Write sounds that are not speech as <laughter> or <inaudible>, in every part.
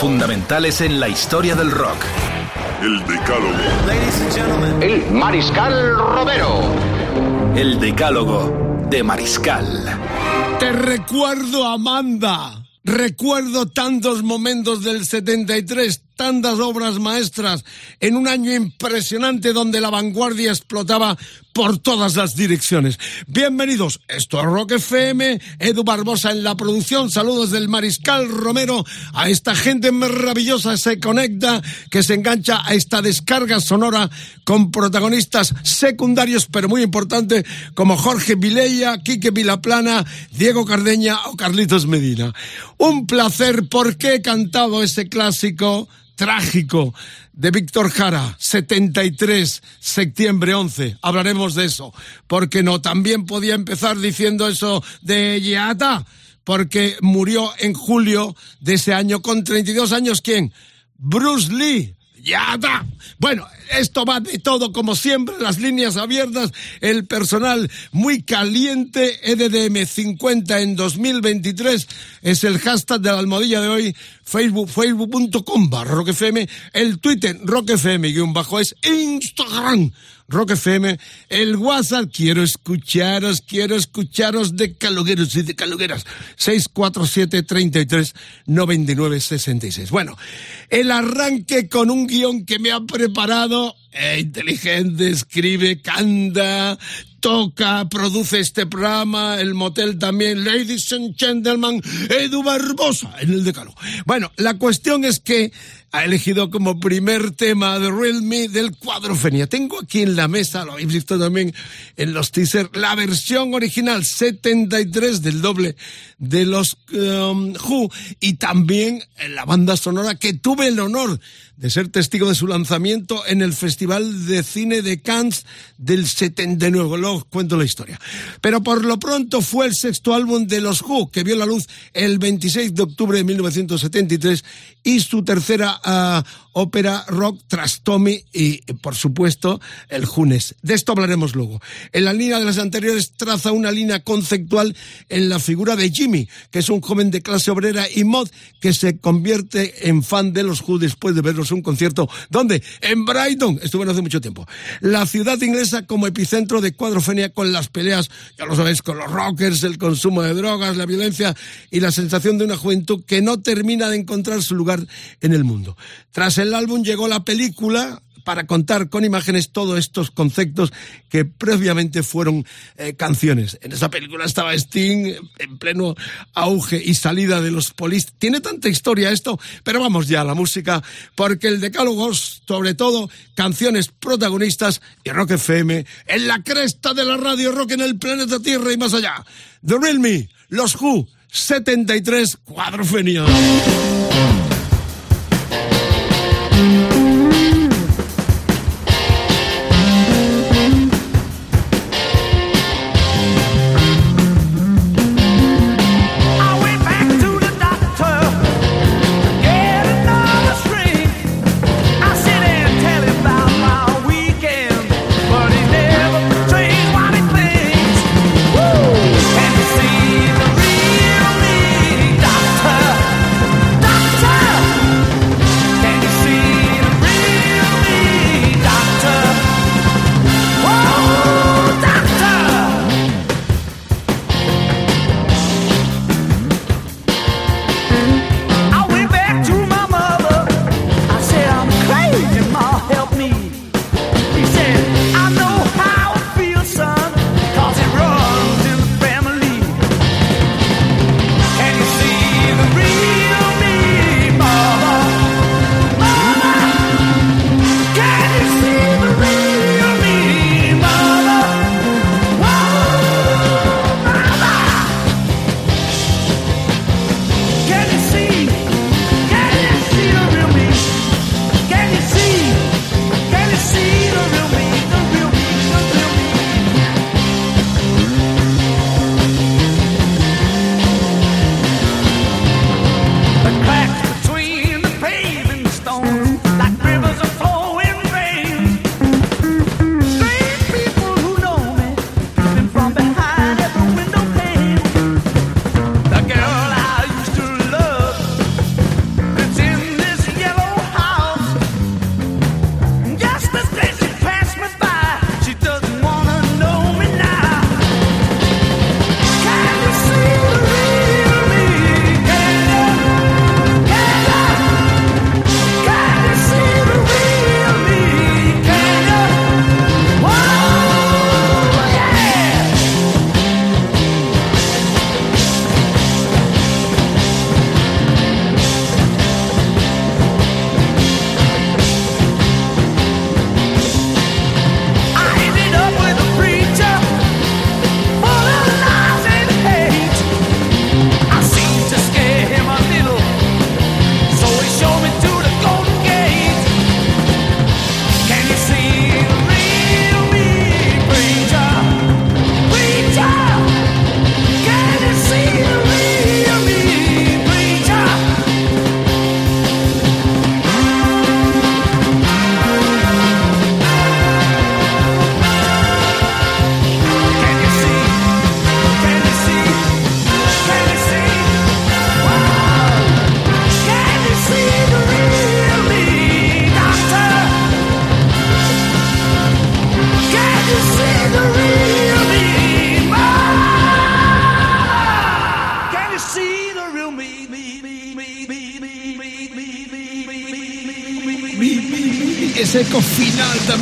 Fundamentales en la historia del rock. El Decálogo. El Mariscal Romero. El decálogo de Mariscal. Te recuerdo, Amanda. Recuerdo tantos momentos del 73, tantas obras maestras, en un año impresionante donde la vanguardia explotaba por todas las direcciones. Bienvenidos, esto es Rock FM, Edu Barbosa en la producción, saludos del Mariscal Romero, a esta gente maravillosa se conecta, que se engancha a esta descarga sonora con protagonistas secundarios, pero muy importante, como Jorge Vilella, Quique Vilaplana, Diego Cardeña o Carlitos Medina. Un placer porque he cantado ese clásico trágico de Víctor Jara, 73, septiembre 11. Hablaremos de eso. Porque no, también podía empezar diciendo eso de Yeata, porque murió en julio de ese año con 32 años. ¿Quién? Bruce Lee. Yata. Bueno, esto va de todo, como siempre, las líneas abiertas, el personal muy caliente, E EDDM 50 en 2023, es el hashtag de la almohadilla de hoy, Facebook, facebook.com barra Rock FM, el Twitter Rock FM guion bajo es Instagram Rock FM, el WhatsApp, quiero escucharos, quiero escucharos de calogueros y de calogueras, 647 33 99 66. Bueno, el arranque con un guion que me ha preparado, eh, inteligente, escribe, canta, toca, produce este programa, el motel también, ladies and gentlemen, Edu Barbosa en el decalo. Bueno, la cuestión es que ha elegido como primer tema de Real Me del cuadro Fenia. Tengo aquí en la mesa, lo habéis visto también en los teasers, la versión original 73 del doble de los um, Who y también la banda sonora que tuve el honor de ser testigo de su lanzamiento en el Festival de Cine de Cannes del 79. Luego cuento la historia. Pero por lo pronto fue el sexto álbum de los Who que vio la luz el 26 de octubre de 1973 y su tercera ópera rock tras Tommy y, por supuesto, el Junes. De esto hablaremos luego. En la línea de las anteriores traza una línea conceptual en la figura de Jimmy, que es un joven de clase obrera y mod que se convierte en fan de los Who después de verlos un concierto. ¿Dónde? En Brighton. Estuve no hace mucho tiempo. La ciudad inglesa como epicentro de cuadrofenia con las peleas, ya lo sabéis, con los rockers, el consumo de drogas, la violencia y la sensación de una juventud que no termina de encontrar su lugar en el mundo. Tras el álbum llegó la película para contar con imágenes todos estos conceptos que previamente fueron eh, canciones. En esa película estaba Sting en pleno auge y salida de los polis. Tiene tanta historia esto, pero vamos ya a la música, porque el decálogo, sobre todo, canciones protagonistas y Rock FM en la cresta de la radio rock en el planeta Tierra y más allá. The Real Me, Los Who, 73 Cuadrofenia.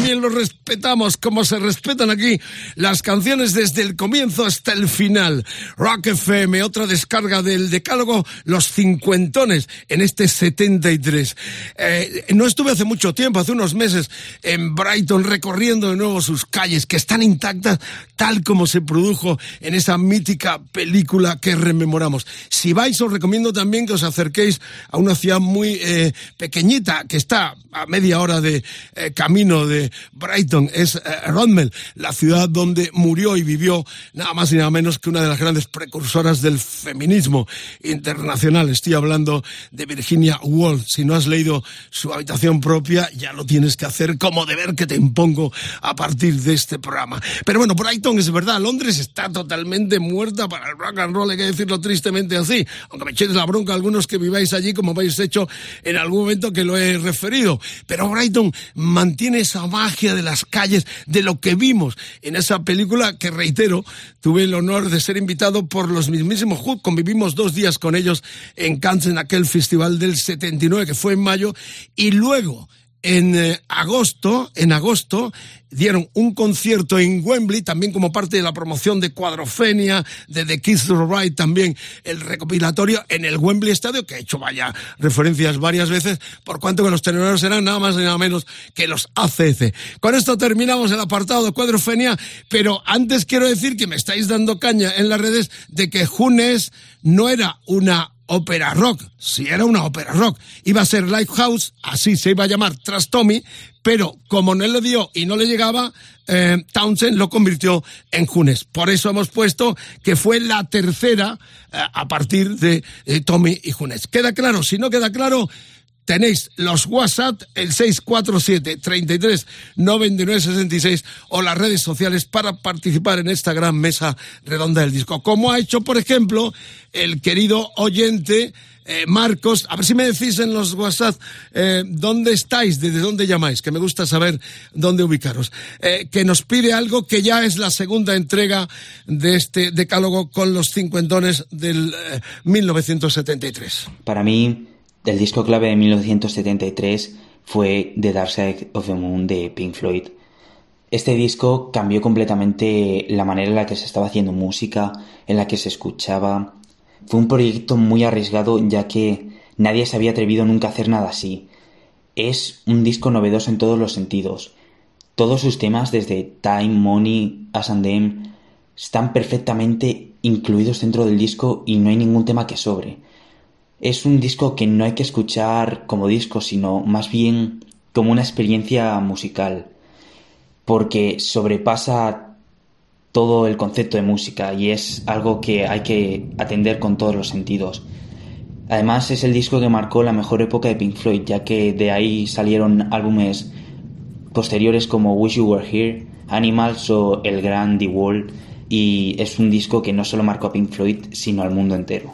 También lo respetamos, como se respetan aquí las canciones desde el comienzo hasta el final. Rock FM, otra descarga del decálogo, los cincuentones en este 73. Eh, no estuve hace mucho tiempo, hace unos meses, en Brighton recorriendo de nuevo sus calles, que están intactas tal como se produjo en esa mítica película que rememoramos. Si vais, os recomiendo también que os acerquéis a una ciudad muy eh, pequeñita que está a media hora de eh, camino de Brighton, es eh, Rodmel, la ciudad donde murió y vivió nada más y nada menos que una de las grandes precursoras del feminismo internacional. Estoy hablando de Virginia Woolf. Si no has leído su habitación propia, ya lo tienes que hacer como deber que te impongo a partir de este programa. Pero bueno, Brighton es verdad, Londres está totalmente muerta para el rock and roll, hay que decirlo tristemente así, aunque me echéis la bronca a algunos que viváis allí como habéis hecho en algún momento que lo he referido. Pero Brighton mantiene esa magia de las de lo que vimos en esa película que, reitero, tuve el honor de ser invitado por los mismísimos Hood. Convivimos dos días con ellos en Cannes, en aquel festival del 79, que fue en mayo, y luego en eh, agosto, en agosto, dieron un concierto en Wembley, también como parte de la promoción de Cuadrofenia, de The Kids Ride, también el recopilatorio en el Wembley Estadio, que he hecho vaya referencias varias veces, por cuanto que los tenedores eran nada más y nada menos que los ACC. Con esto terminamos el apartado de Cuadrofenia, pero antes quiero decir que me estáis dando caña en las redes de que Junes no era una ópera rock, si era una ópera rock. Iba a ser Lifehouse, así se iba a llamar tras Tommy, pero como no le dio y no le llegaba, eh, Townsend lo convirtió en Junes. Por eso hemos puesto que fue la tercera eh, a partir de eh, Tommy y Junes. ¿Queda claro? Si no queda claro, tenéis los WhatsApp, el 647 33 99 66 o las redes sociales para participar en esta gran mesa redonda del disco. Como ha hecho, por ejemplo, el querido oyente eh, Marcos. A ver si me decís en los WhatsApp eh, dónde estáis, desde dónde llamáis, que me gusta saber dónde ubicaros. Eh, que nos pide algo que ya es la segunda entrega de este decálogo con los cincuentones del 1973. Para mí el disco clave de 1973 fue The Dark Side of the Moon de Pink Floyd. Este disco cambió completamente la manera en la que se estaba haciendo música, en la que se escuchaba. Fue un proyecto muy arriesgado ya que nadie se había atrevido nunca a hacer nada así. Es un disco novedoso en todos los sentidos. Todos sus temas, desde Time, Money, As and Them, están perfectamente incluidos dentro del disco y no hay ningún tema que sobre es un disco que no hay que escuchar como disco, sino más bien como una experiencia musical, porque sobrepasa todo el concepto de música y es algo que hay que atender con todos los sentidos. Además es el disco que marcó la mejor época de Pink Floyd, ya que de ahí salieron álbumes posteriores como Wish You Were Here, Animals o El Gran The Wall, y es un disco que no solo marcó a Pink Floyd, sino al mundo entero.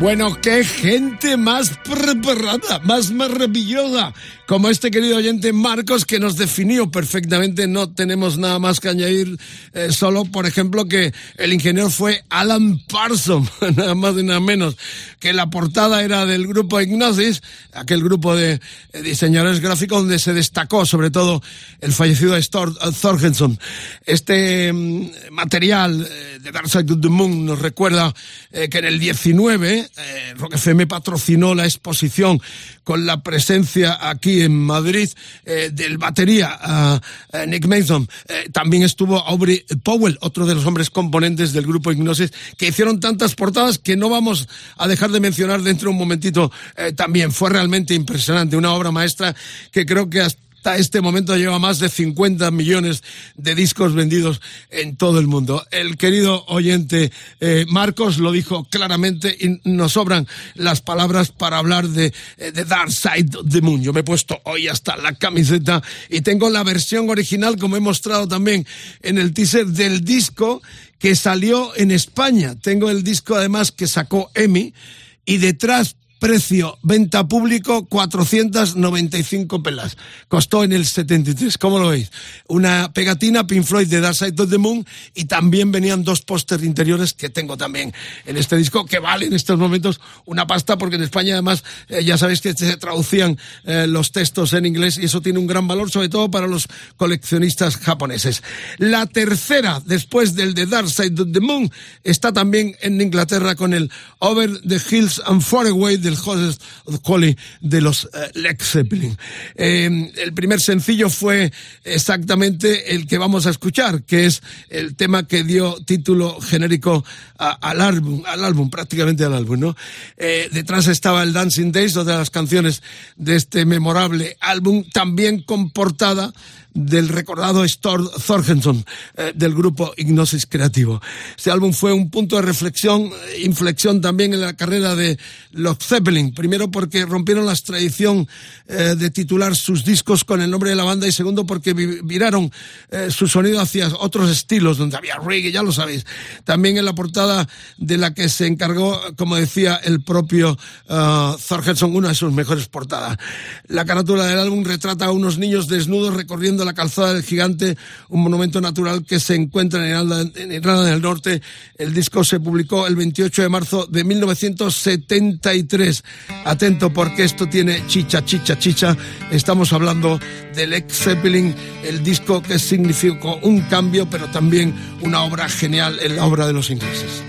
Bueno, qué gente más preparada, más maravillosa, como este querido oyente Marcos que nos definió perfectamente. No tenemos nada más que añadir, eh, solo por ejemplo que el ingeniero fue Alan Parsons, <laughs> nada más y nada menos, que la portada era del grupo Ignosis, aquel grupo de eh, diseñadores gráficos donde se destacó sobre todo el fallecido Stor Thorgenson. Este mm, material eh, de Dark Side of the Moon nos recuerda eh, que en el 19 eh, patrocinó la exposición con la presencia aquí en Madrid eh, del batería ah, eh, Nick Mason. Eh, también estuvo Aubrey Powell, otro de los hombres componentes del grupo Ignosis, que hicieron tantas portadas que no vamos a dejar de mencionar dentro de un momentito también. Fue realmente impresionante, una obra maestra que creo que hasta hasta este momento lleva más de 50 millones de discos vendidos en todo el mundo. El querido oyente eh, Marcos lo dijo claramente y nos sobran las palabras para hablar de, eh, de Dark Side of the Moon. Yo me he puesto hoy hasta la camiseta y tengo la versión original, como he mostrado también en el teaser del disco que salió en España. Tengo el disco además que sacó Emi y detrás Precio, venta público, 495 pelas. Costó en el 73, ¿cómo lo veis? Una pegatina Pink Floyd de Dark Side of the Moon y también venían dos pósters interiores que tengo también en este disco que vale en estos momentos una pasta porque en España además eh, ya sabéis que se traducían eh, los textos en inglés y eso tiene un gran valor sobre todo para los coleccionistas japoneses. La tercera, después del de Dark Side of the Moon, está también en Inglaterra con el Over the Hills and Far Away del of Collie de los eh, Zeppelin. Eh, el primer sencillo fue exactamente el que vamos a escuchar, que es el tema que dio título genérico al álbum, al álbum, prácticamente al álbum, ¿no? Eh, detrás estaba el Dancing Days, otra de las canciones de este memorable álbum, también con portada del recordado Stor Thorgenson eh, del grupo Ignosis Creativo. Este álbum fue un punto de reflexión, eh, inflexión también en la carrera de los Zeppelin. Primero porque rompieron la tradición eh, de titular sus discos con el nombre de la banda y segundo porque vi- viraron eh, su sonido hacia otros estilos donde había reggae, ya lo sabéis. También en la portada de la que se encargó, como decía el propio uh, Thorgenson, una de sus mejores portadas. La carátula del álbum retrata a unos niños desnudos recorriendo la calzada del gigante, un monumento natural que se encuentra en Irlanda, en del Norte. El disco se publicó el 28 de marzo de 1973. Atento porque esto tiene chicha, chicha, chicha. Estamos hablando del ex Zeppelin, el disco que significó un cambio, pero también una obra genial en la obra de los ingleses.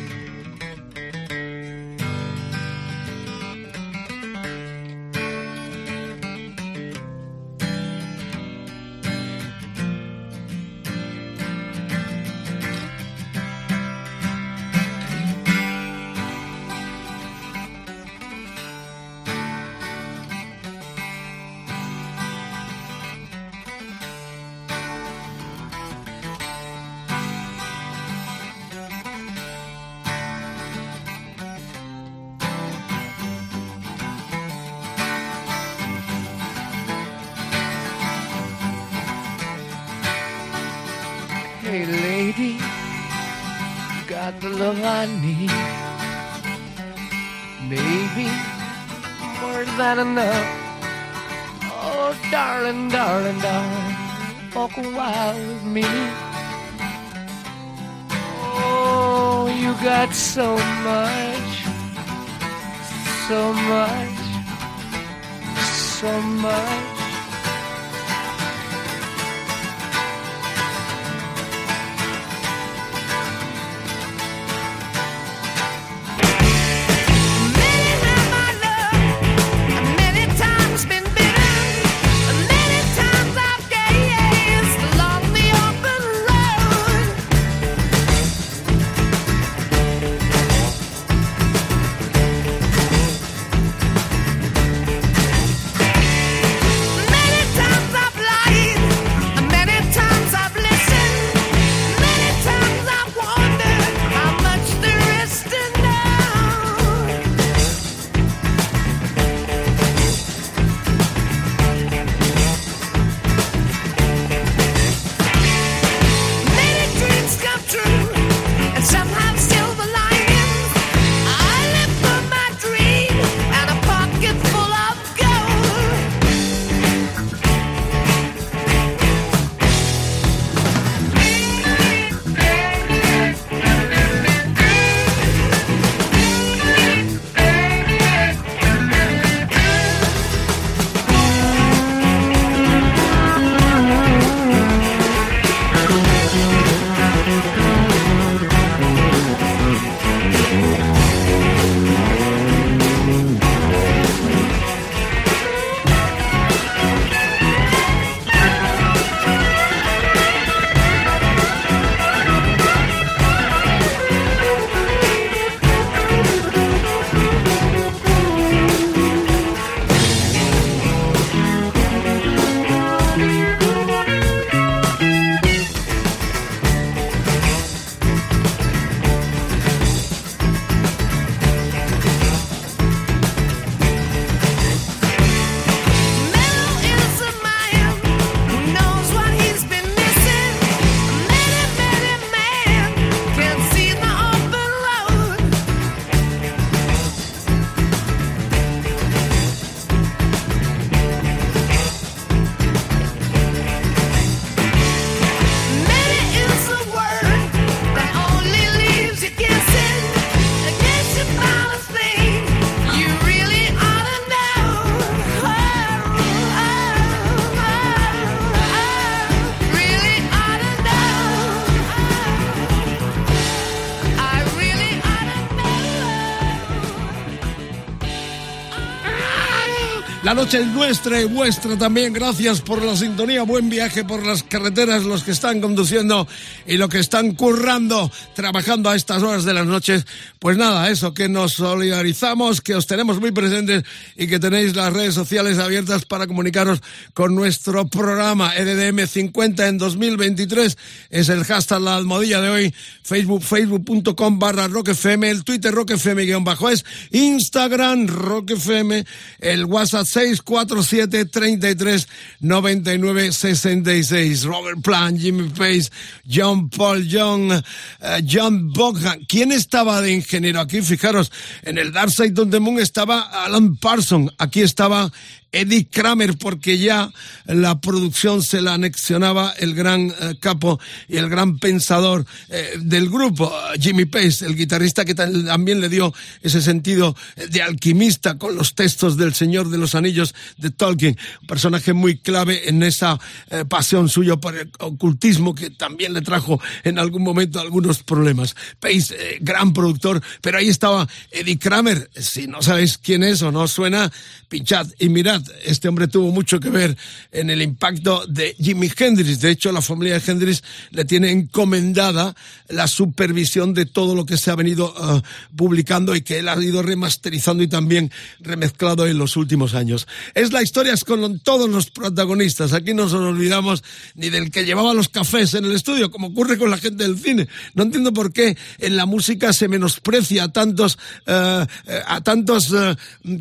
La noche es nuestra y vuestra también. Gracias por la sintonía. Buen viaje por las carreteras, los que están conduciendo y los que están currando, trabajando a estas horas de las noches. Pues nada, eso, que nos solidarizamos, que os tenemos muy presentes y que tenéis las redes sociales abiertas para comunicaros con nuestro programa E EDDM 50 en 2023. Es el hashtag la almohadilla de hoy. Facebook, facebook.com barra rockfm, el Twitter rockfm guion bajo es, Instagram rockfm, el WhatsApp 647 33 99 66. Robert Plant, Jimmy Pace, John Paul Young, eh, John Boghan. ¿Quién estaba de aquí? Fijaros, en el Dark Side of Moon estaba Alan Parsons, aquí estaba Eddie Kramer, porque ya la producción se la anexionaba el gran eh, capo y el gran pensador eh, del grupo, eh, Jimmy Pace, el guitarrista que también le dio ese sentido de alquimista con los textos del Señor de los Anillos de Tolkien, un personaje muy clave en esa pasión suya por el ocultismo que también le trajo en algún momento algunos problemas. Pace, eh, gran productor, pero ahí estaba Eddie Kramer, si no sabéis quién es o no suena, pinchad y mirad, este hombre tuvo mucho que ver en el impacto de Jimi Hendrix. De hecho, la familia de Hendrix le tiene encomendada la supervisión de todo lo que se ha venido eh, publicando y que él ha ido remasterizando y también remezclado en los últimos años. Es la historia con todos los protagonistas. Aquí no nos olvidamos ni del que llevaba los cafés en el estudio, como ocurre con la gente del cine. No entiendo por qué en la música se menosprecia a tantos, eh, eh, a tantos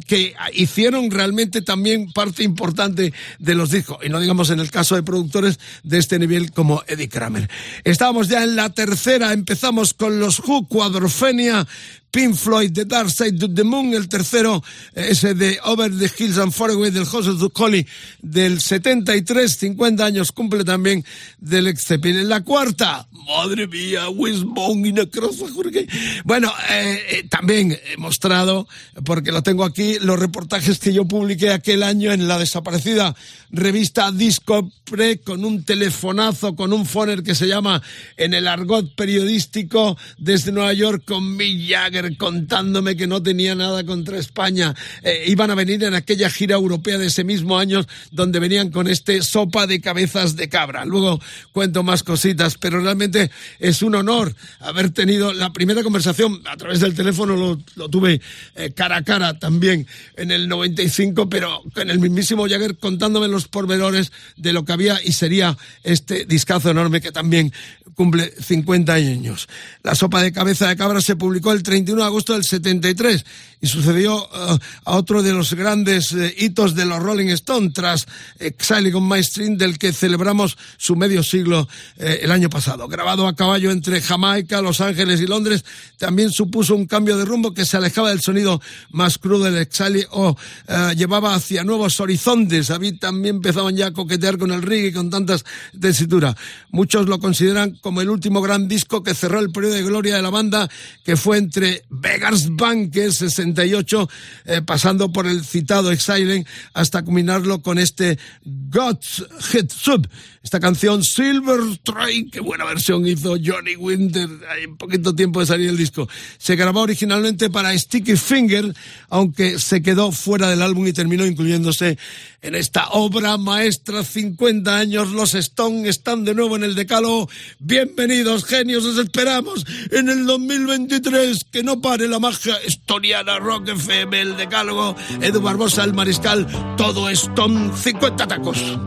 que hicieron realmente también parte importante de los discos. Y no digamos en el caso de productores de este nivel como Eddie Kramer. Estábamos ya en la tercera, empezamos con los Who, Quadrophenia, Pink Floyd, The Dark Side of the Moon, el tercero, eh, ese de Over the Hills and Far Away del Joseph Ducoli del 73, 50 años cumple también del Zeppelin. En la cuarta, madre mía, Wishbone y Necrosa, Jorge. Bueno, eh, eh, también he mostrado, porque lo tengo aquí, los reportajes que yo publiqué aquel año en la desaparecida revista Disco Pre con un telefonazo, con un phoner que se llama en el argot periodístico desde Nueva York con Mick Jagger contándome que no tenía nada contra España. Eh, iban a venir en aquella gira europea de ese mismo año donde venían con este sopa de cabezas de cabra. Luego cuento más cositas, pero realmente es un honor haber tenido la primera conversación a través del teléfono, lo, tuve eh, cara a cara también en el 95, pero con el mismísimo Jagger contándome los pormenores de lo que había y sería este discazo enorme que también cumple 50 años. La sopa de cabeza de cabra se publicó el 31 de agosto del 73 y sucedió eh, a otro de los grandes eh, hitos de los Rolling Stones tras Exile on My String del que celebramos su medio siglo eh, el año pasado. Grabado a caballo entre Jamaica, Los Ángeles y Londres, también supuso un cambio de rumbo que se alejaba del sonido más crudo del Exile o llevaba hacia nuevos horizontes. David también empezaban ya a coquetear con el reggae con tantas tesitura. Muchos lo consideran como el último gran disco que cerró el periodo de gloria de la banda, que fue entre Vegas Bank, que es 68, eh, pasando por el citado Exile, hasta culminarlo con este Hit Sub. Esta canción Silver Train, qué buena versión hizo Johnny Winter, hay poquito tiempo de salir el disco. Se grabó originalmente para Sticky Finger, aunque se quedó fuera del álbum y terminó incluyéndose en esta obra maestra. 50 años, los Stone están de nuevo en el decálogo. Bienvenidos, genios, os esperamos en el 2023. Que no pare la magia estoniana, Rock FM, el decálogo, Edu Barbosa, el mariscal, todo Stone, 50 tacos.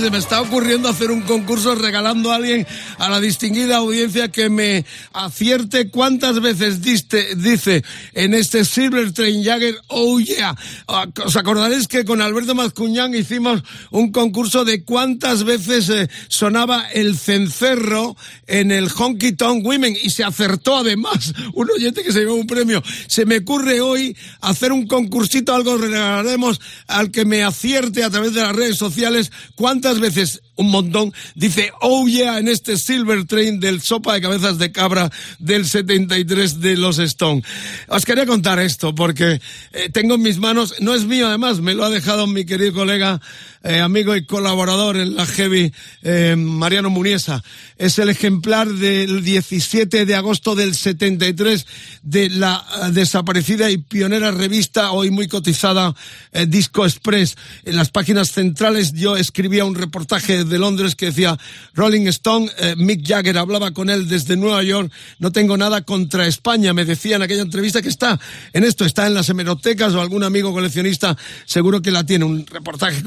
Se me está ocurriendo hacer un concurso regalando a alguien a la distinguida audiencia que me acierte cuántas veces diste, dice en este Silver Train Jagger, oh yeah. Os acordaréis que con Alberto Mazcuñán hicimos un concurso de cuántas veces eh, sonaba el cencerro en el Honky Tonk Women y se acertó además <laughs> un oyente que se llevó un premio. Se me ocurre hoy hacer un concursito, algo regalaremos al que me acierte a través de las redes sociales cuántas veces un montón, dice oh yeah en este Silver Train del sopa de cabezas de cabra del 73 de los Stone. Os quería contar esto porque eh, tengo en mis manos, no es mío además, me lo ha dejado mi querido colega, eh, amigo y colaborador en la Heavy, eh, Mariano Muniesa. Es el ejemplar del 17 de agosto del 73 de la eh, desaparecida y pionera revista, hoy muy cotizada, eh, Disco Express. En las páginas centrales yo escribía un reportaje de Londres que decía Rolling Stone, eh, Mick Jagger hablaba con él desde Nueva York, no tengo nada contra España, me decía en aquella entrevista que está en esto, está en las hemerotecas o algún amigo coleccionista seguro que la tiene, un reportaje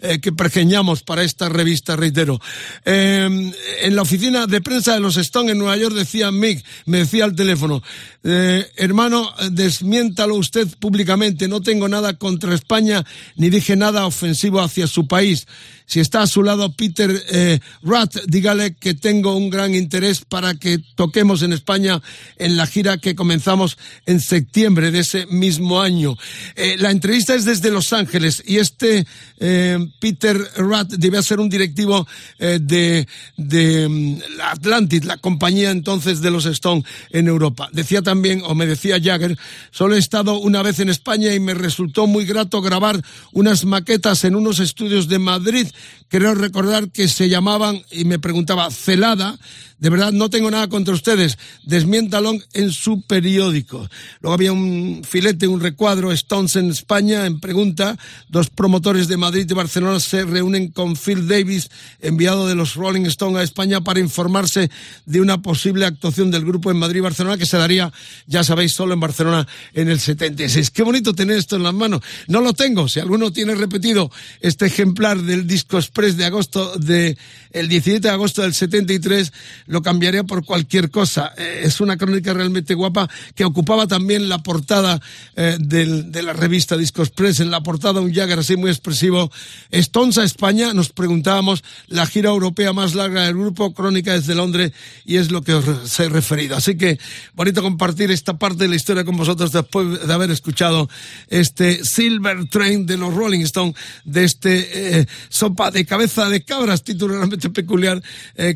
eh, que pergeñamos para esta revista, reitero. Eh, en la oficina de prensa de los Stone en Nueva York decía Mick, me decía al teléfono, eh, hermano, desmiéntalo usted públicamente, no tengo nada contra España ni dije nada ofensivo hacia su país. Si está a su lado Peter eh, Rath, dígale que tengo un gran interés para que toquemos en España en la gira que comenzamos en septiembre de ese mismo año. Eh, la entrevista es desde Los Ángeles y este eh, Peter Rath debe ser un directivo eh, de, de mm, la Atlantic, la compañía entonces de los Stone en Europa. Decía también, o me decía Jagger, solo he estado una vez en España y me resultó muy grato grabar unas maquetas en unos estudios de Madrid creo recordar que se llamaban, y me preguntaba, Celada, de verdad no tengo nada contra ustedes, desmiéntalo en su periódico. Luego había un filete, un recuadro, Stones en España, en pregunta, dos promotores de Madrid y Barcelona se reúnen con Phil Davis, enviado de los Rolling Stones a España para informarse de una posible actuación del grupo en Madrid y Barcelona que se daría, ya sabéis, solo en Barcelona en el 76. Qué bonito tener esto en las manos. No lo tengo, si alguno tiene repetido este ejemplar del disco express de agosto de el 17 de agosto del 73 lo cambiaría por cualquier cosa. Eh, es una crónica realmente guapa que ocupaba también la portada eh, de la revista Disco Express. En la portada un Jagger así muy expresivo. Stones a España, nos preguntábamos, la gira europea más larga del grupo, crónica desde Londres, y es lo que os he referido. Así que bonito compartir esta parte de la historia con vosotros después de haber escuchado este Silver Train de los Rolling Stones, de este eh, sopa de cabeza de cabras, título realmente peculiar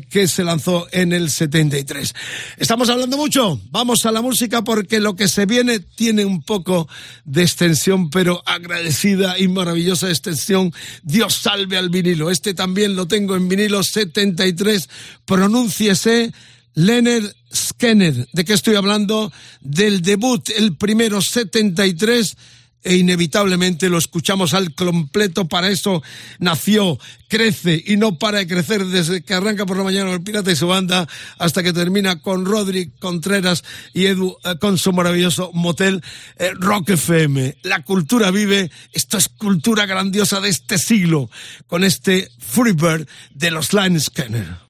que se lanzó en el 73. Estamos hablando mucho, vamos a la música porque lo que se viene tiene un poco de extensión, pero agradecida y maravillosa extensión. Dios salve al vinilo. Este también lo tengo en vinilo 73. Pronúnciese. Leonard Skinner. ¿De qué estoy hablando? Del debut, el primero 73 e inevitablemente lo escuchamos al completo. Para eso nació, crece y no para de crecer desde que arranca por la mañana el Pirata y su banda hasta que termina con Rodri Contreras y Edu eh, con su maravilloso motel eh, Rock FM. La cultura vive, esto es cultura grandiosa de este siglo con este Freebird de los Line Scanner.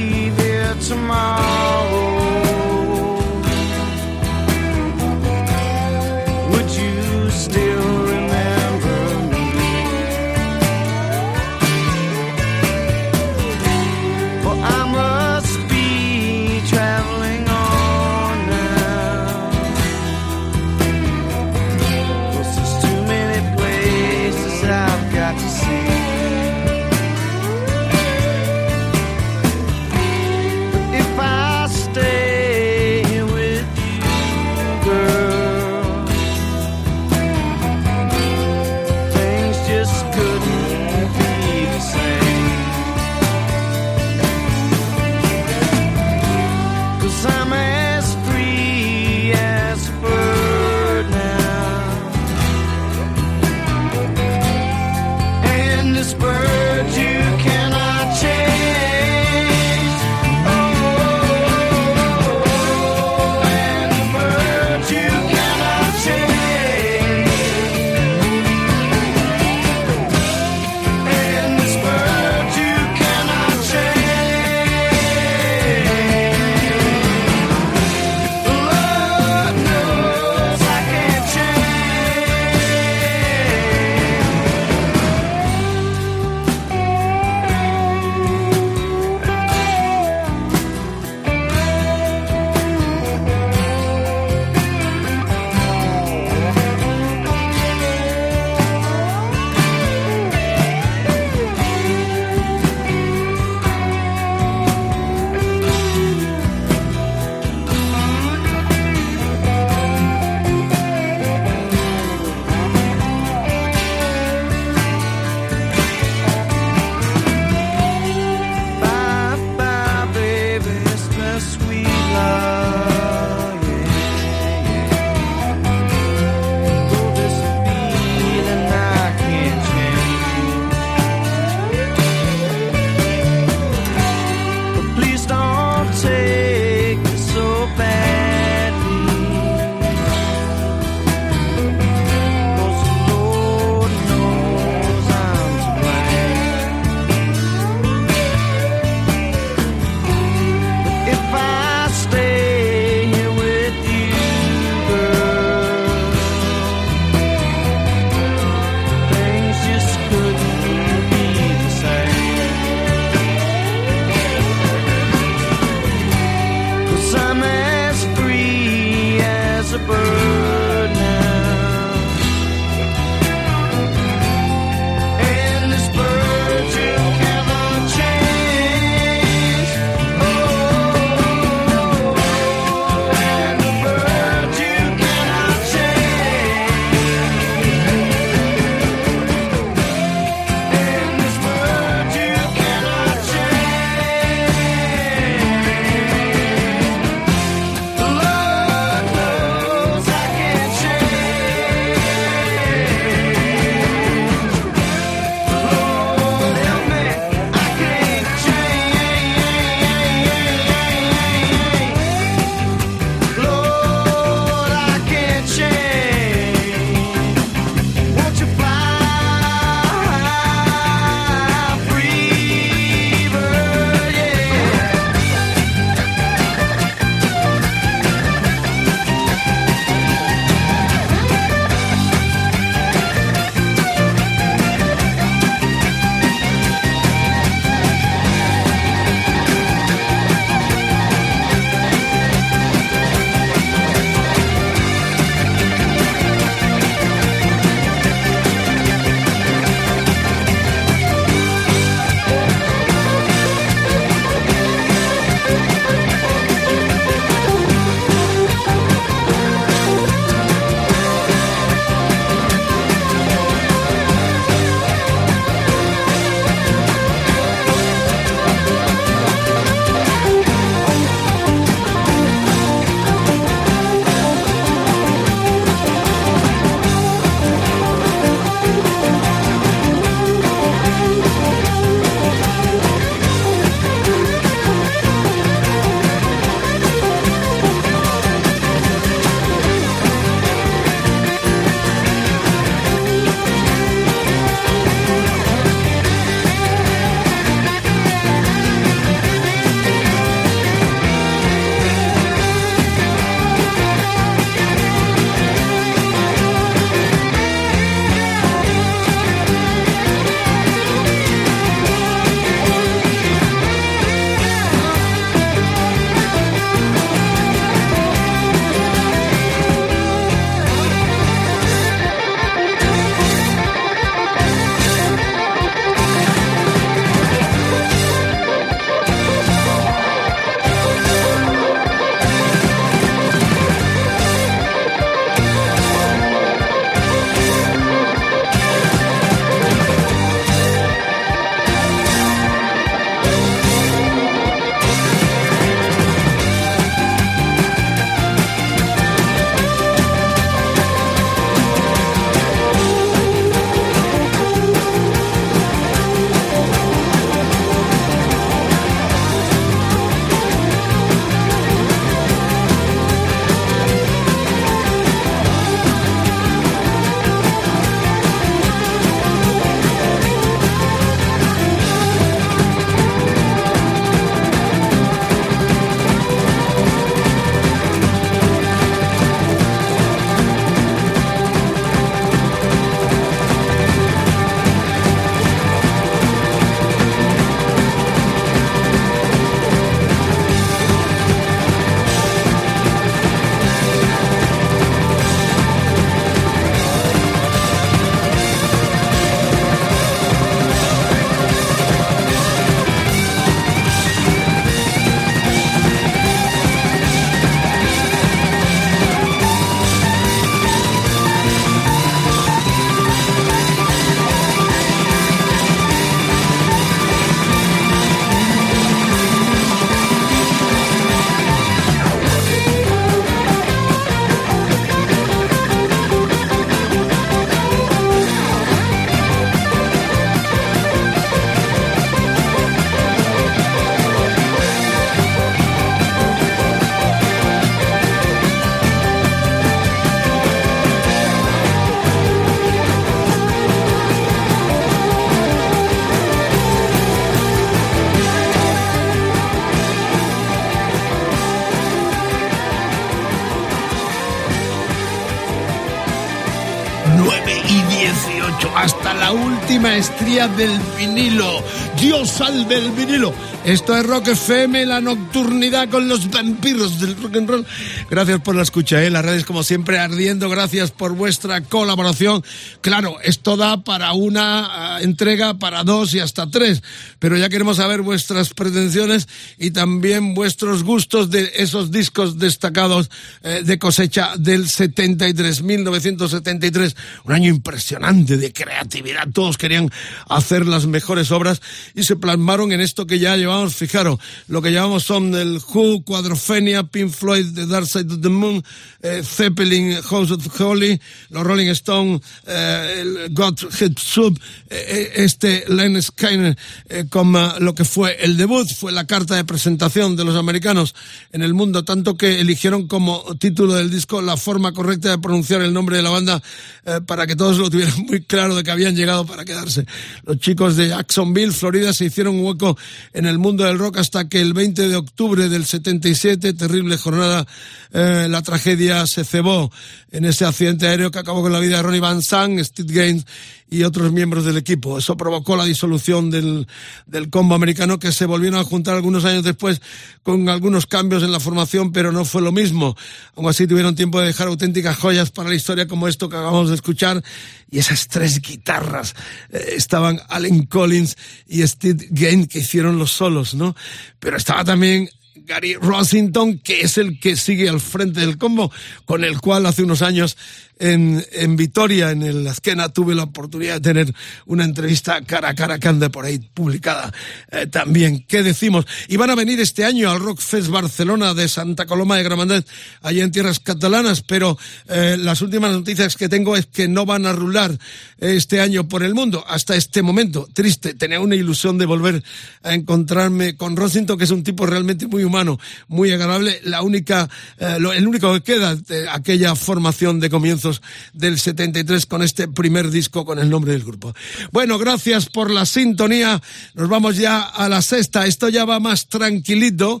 La última estría del vinilo. Dios salve el vinilo. Esto es Rock FM, la nocturnidad con los vampiros del rock and roll. Gracias por la escucha, ¿eh? las redes como siempre ardiendo. Gracias por vuestra colaboración. Claro, esto da para una uh, entrega, para dos y hasta tres, pero ya queremos saber vuestras pretensiones y también vuestros gustos de esos discos destacados eh, de cosecha del 73, 1973, un año impresionante de creatividad. Todos querían hacer las mejores obras y se plasmaron en esto que ya llevamos, fijaros, lo que llamamos son el Who, Quadrophenia, Pink Floyd, The Dark Side of the Moon, eh, Zeppelin, House of Holy, los Rolling Stones, eh, el God Head Sub, eh, este Len Skyner, eh, como lo que fue el debut, fue la carta de presentación de los americanos en el mundo, tanto que eligieron como título del disco la forma correcta de pronunciar el nombre de la banda eh, para que todos lo tuvieran <laughs> muy claro de que habían llegado para quedarse. Los chicos de Jacksonville, Florida, se hicieron hueco en el mundo del rock hasta que el 20 de octubre del 77, terrible jornada, eh, la tragedia se cebó en ese accidente aéreo que acabó con la vida de Ronnie Van Zandt, Steve Gaines y otros miembros del equipo. Eso provocó la disolución del, del combo americano que se volvieron a juntar algunos años después con algunos cambios en la formación, pero no fue lo mismo. Aún así tuvieron tiempo de dejar auténticas joyas para la historia como esto que acabamos de escuchar y esas tres guitarras eh, estaban Allen Collins y Steve Gaines que hicieron los solos, ¿no? Pero estaba también Gary Rosington, que es el que sigue al frente del combo, con el cual hace unos años en, en Vitoria, en el Azquena, tuve la oportunidad de tener una entrevista cara a cara que anda por ahí publicada eh, también. ¿Qué decimos? Y van a venir este año al Rock Fest Barcelona de Santa Coloma de Gramenet, allí en tierras catalanas, pero eh, las últimas noticias que tengo es que no van a rular este año por el mundo hasta este momento. Triste, tenía una ilusión de volver a encontrarme con Rosington, que es un tipo realmente muy humano, muy agradable. La única, eh, lo, el único que queda aquella formación de comienzos del 73 con este primer disco con el nombre del grupo. Bueno, gracias por la sintonía. Nos vamos ya a la sexta. Esto ya va más tranquilito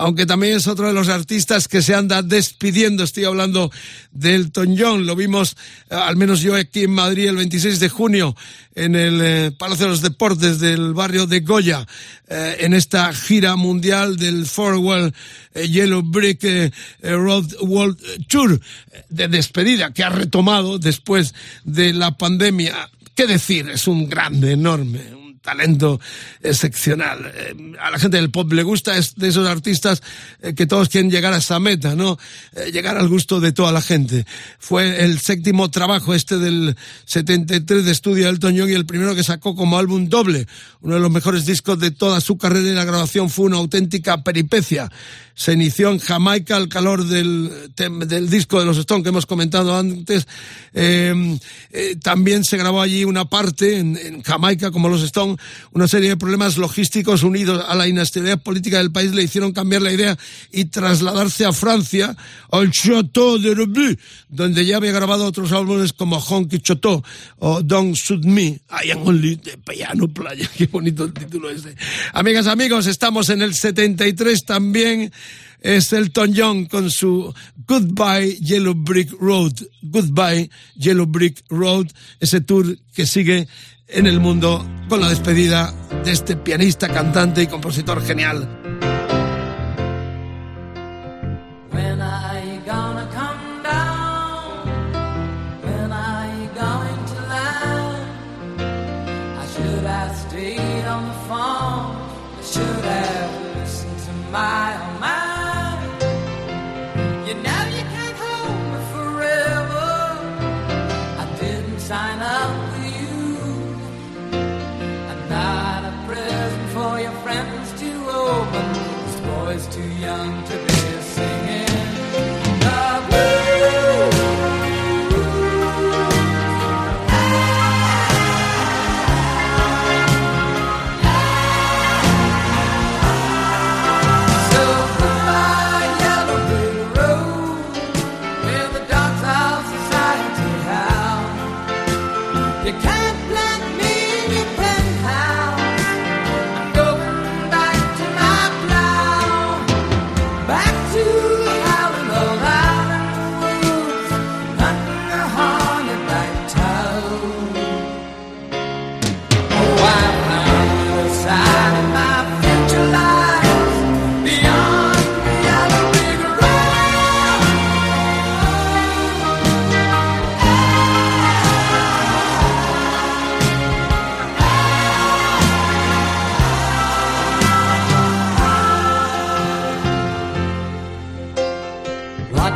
aunque también es otro de los artistas que se anda despidiendo. Estoy hablando del John. Lo vimos, eh, al menos yo aquí en Madrid, el 26 de junio, en el eh, Palacio de los Deportes del barrio de Goya, eh, en esta gira mundial del Forwell Yellow Brick Road World Tour de despedida que ha retomado después de la pandemia. ¿Qué decir? Es un grande, enorme, talento excepcional. Eh, a la gente del pop le gusta, es de esos artistas eh, que todos quieren llegar a esa meta, ¿no? Eh, llegar al gusto de toda la gente. Fue el séptimo trabajo este del 73 de estudio de Elton John y el primero que sacó como álbum doble. Uno de los mejores discos de toda su carrera y la grabación fue una auténtica peripecia. Se inició en Jamaica al calor del, del disco de los Stones que hemos comentado antes. Eh, eh, también se grabó allí una parte en, en Jamaica como los Stones. Una serie de problemas logísticos unidos a la inestabilidad política del país le hicieron cambiar la idea y trasladarse a Francia, al Château de Rebus, donde ya había grabado otros álbumes como Honky Château o Don't Shoot Me, I Am Only de Piano Playa. <laughs> Qué bonito el título ese. Amigas, amigos, estamos en el 73 también. Es Elton John con su Goodbye Yellow Brick Road. Goodbye Yellow Brick Road. Ese tour que sigue en el mundo con la despedida de este pianista, cantante y compositor genial. am be.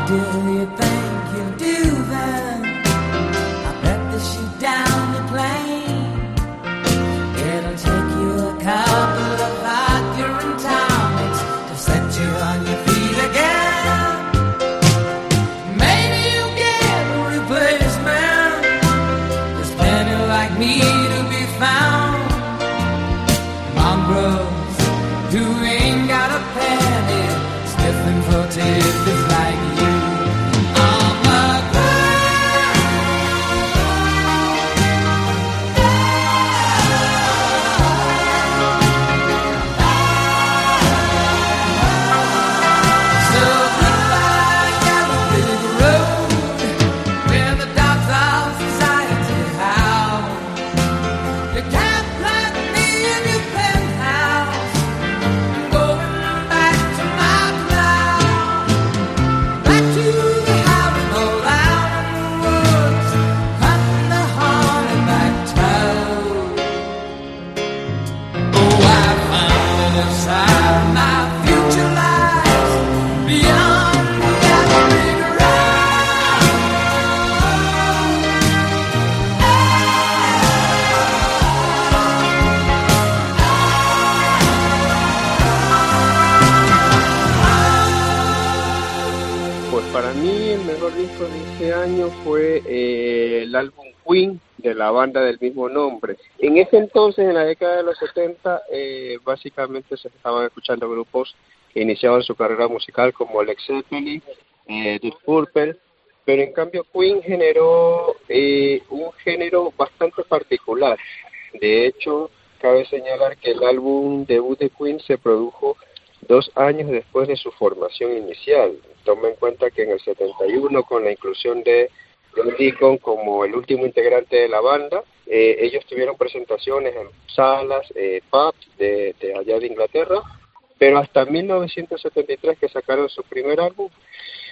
do you think you'll do that? Eh, el álbum Queen de la banda del mismo nombre. En ese entonces, en la década de los 70, eh, básicamente se estaban escuchando grupos que iniciaban su carrera musical como Led Zeppelin, eh, Deep Purple, pero en cambio Queen generó eh, un género bastante particular. De hecho, cabe señalar que el álbum debut de Queen se produjo dos años después de su formación inicial. Toma en cuenta que en el 71, con la inclusión de John Deacon como el último integrante de la banda, eh, ellos tuvieron presentaciones en salas, eh, pubs de, de allá de Inglaterra, pero hasta 1973 que sacaron su primer álbum,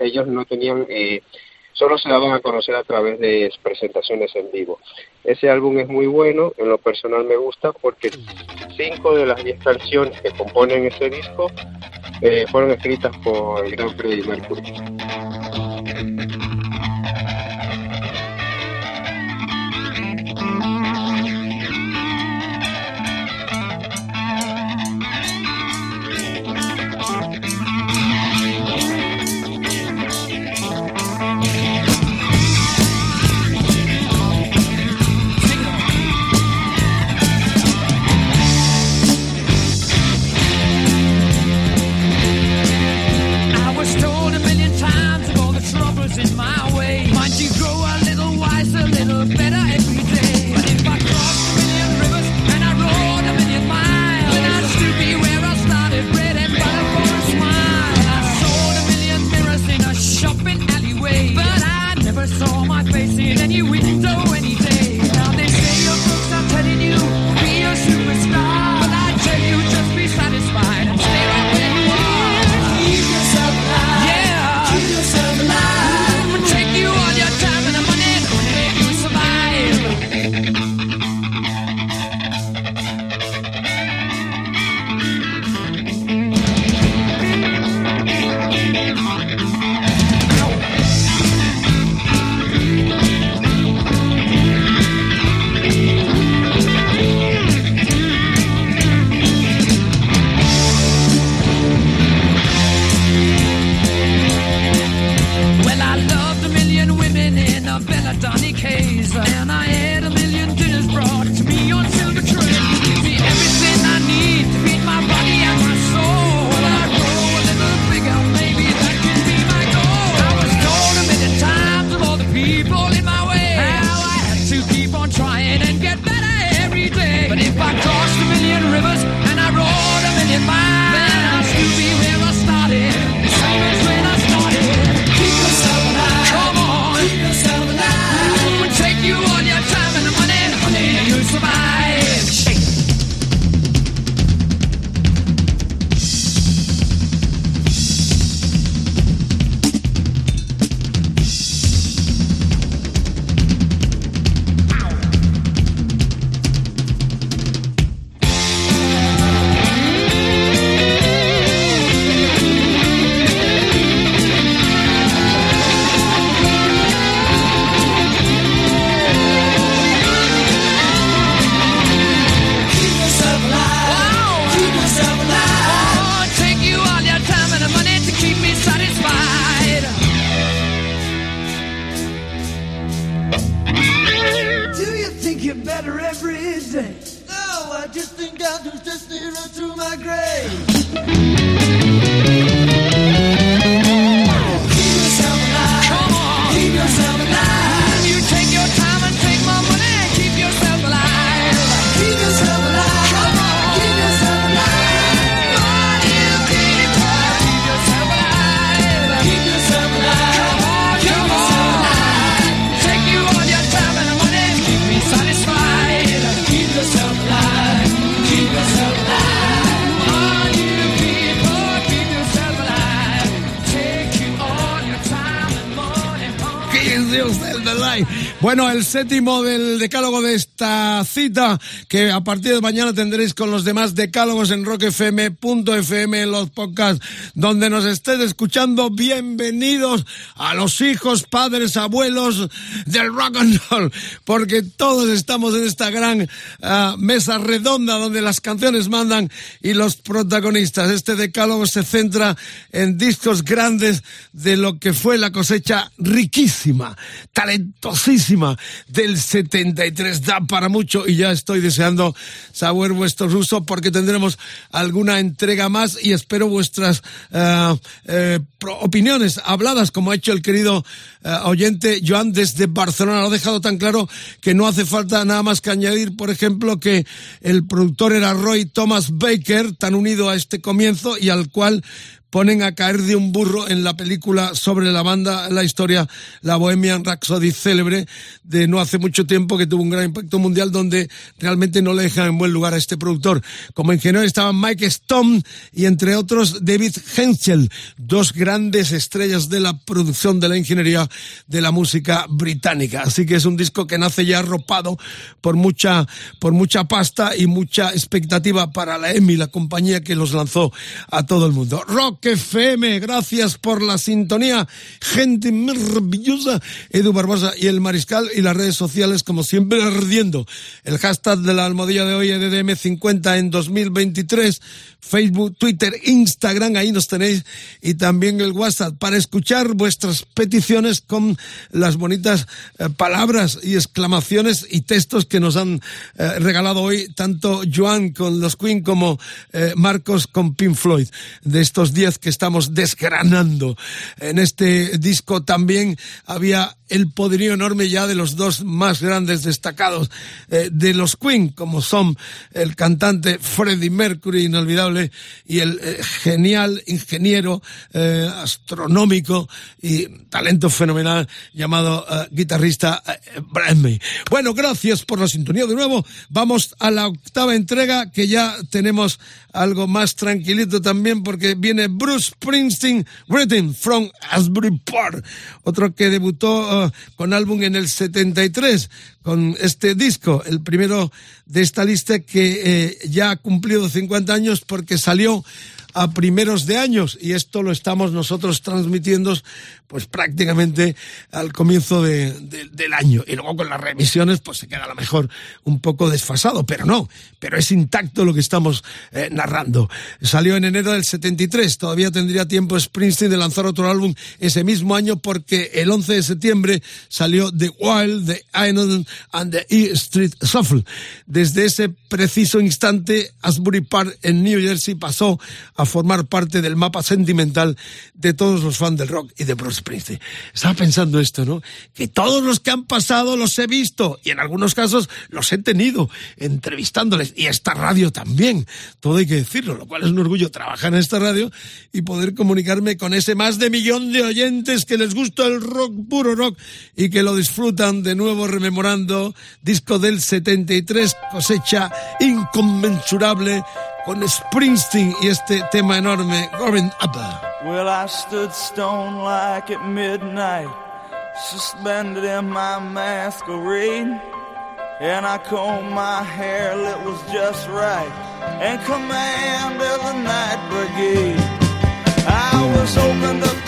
ellos no tenían, eh, solo se daban a conocer a través de presentaciones en vivo. Ese álbum es muy bueno, en lo personal me gusta porque cinco de las diez canciones que componen ese disco eh, fueron escritas por el gran Freddie Mercury. Bueno, el séptimo del decálogo de esta cita, que a partir de mañana tendréis con los demás decálogos en rockfm.fm, los podcasts, donde nos estés escuchando. Bienvenidos a los hijos, padres, abuelos del rock and roll, porque todos estamos en esta gran ah, mesa redonda donde las canciones mandan y los protagonistas. Este decálogo se centra en discos grandes de lo que fue la cosecha riquísima, talentosa del 73. Da para mucho y ya estoy deseando saber vuestro ruso porque tendremos alguna entrega más y espero vuestras eh, eh, opiniones habladas como ha hecho el querido eh, oyente Joan desde Barcelona. Lo ha dejado tan claro que no hace falta nada más que añadir, por ejemplo, que el productor era Roy Thomas Baker, tan unido a este comienzo y al cual ponen a caer de un burro en la película sobre la banda, la historia, la Bohemian Rhapsody célebre de no hace mucho tiempo que tuvo un gran impacto mundial donde realmente no le dejan en buen lugar a este productor. Como ingeniero estaban Mike Stone y entre otros David Henschel, dos grandes estrellas de la producción de la ingeniería de la música británica. Así que es un disco que nace ya arropado por mucha, por mucha pasta y mucha expectativa para la EMI, la compañía que los lanzó a todo el mundo. Rock FM, gracias por la sintonía. Gente maravillosa. Edu Barbosa y el Mariscal y las redes sociales, como siempre, ardiendo. El hashtag de la almohadilla de hoy, E EDDM50 en 2023. Facebook, Twitter, Instagram, ahí nos tenéis. Y también el WhatsApp para escuchar vuestras peticiones con las bonitas eh, palabras y exclamaciones y textos que nos han eh, regalado hoy tanto Joan con los Queen como eh, Marcos con Pink Floyd. De estos 10 que estamos desgranando. En este disco también había el poderío enorme ya de los dos más grandes destacados eh, de los Queen, como son el cantante Freddie Mercury, inolvidable, y el eh, genial ingeniero eh, astronómico y talento fenomenal llamado guitarrista Brian May. Bueno, gracias por la sintonía de nuevo. Vamos a la octava entrega que ya tenemos algo más tranquilito también porque viene Bruce Springsteen Written from Asbury Park, otro que debutó eh, con álbum en el 73 con este disco, el primero de esta lista que eh, ya ha cumplido 50 años porque salió a primeros de años y esto lo estamos nosotros transmitiendo pues prácticamente al comienzo de- de- del año. Y luego con las revisiones pues se queda a lo mejor un poco desfasado pero no pero es intacto lo que estamos eh, narrando. Salió en enero del 73 todavía tendría tiempo Springsteen de lanzar otro álbum ese mismo año porque el 11 de septiembre salió The Wild, The Island and the E Street Shuffle. Desde ese preciso instante Asbury Park en New Jersey pasó a formar parte del mapa sentimental de todos los fans del rock y de Bruce Springsteen. Estaba pensando esto, ¿no? Que todos los que han pasado los he visto y en algunos casos los he tenido entrevistándoles y esta radio también. Todo hay que decirlo, lo cual es un orgullo trabajar en esta radio y poder comunicarme con ese más de millón de oyentes que les gusta el rock, puro rock y que lo disfrutan de nuevo rememorando disco del 73, cosecha inconmensurable con Springsteen y este tema enorme, Up. Well, I stood stone like at midnight, suspended in my masquerade. And I combed my hair, it was just right, and commanded the night brigade. I was open to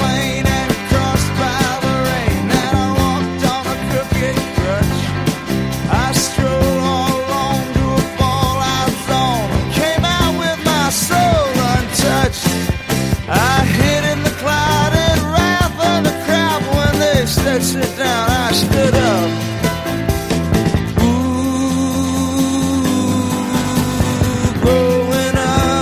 sit down. I stood up. Ooh, growing up.